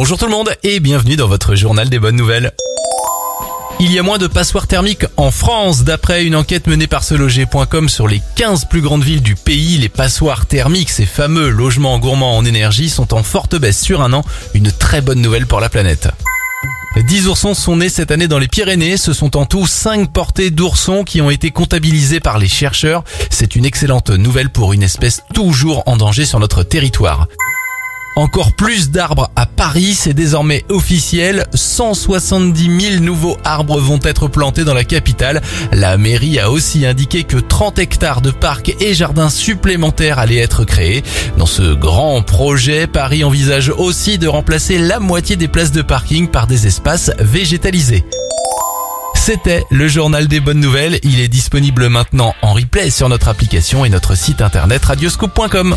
Bonjour tout le monde et bienvenue dans votre journal des bonnes nouvelles. Il y a moins de passoires thermiques en France. D'après une enquête menée par seloger.com sur les 15 plus grandes villes du pays, les passoires thermiques, ces fameux logements gourmands en énergie, sont en forte baisse sur un an. Une très bonne nouvelle pour la planète. 10 oursons sont nés cette année dans les Pyrénées. Ce sont en tout 5 portées d'oursons qui ont été comptabilisés par les chercheurs. C'est une excellente nouvelle pour une espèce toujours en danger sur notre territoire. Encore plus d'arbres à Paris, c'est désormais officiel. 170 000 nouveaux arbres vont être plantés dans la capitale. La mairie a aussi indiqué que 30 hectares de parcs et jardins supplémentaires allaient être créés. Dans ce grand projet, Paris envisage aussi de remplacer la moitié des places de parking par des espaces végétalisés. C'était le journal des bonnes nouvelles. Il est disponible maintenant en replay sur notre application et notre site internet radioscope.com.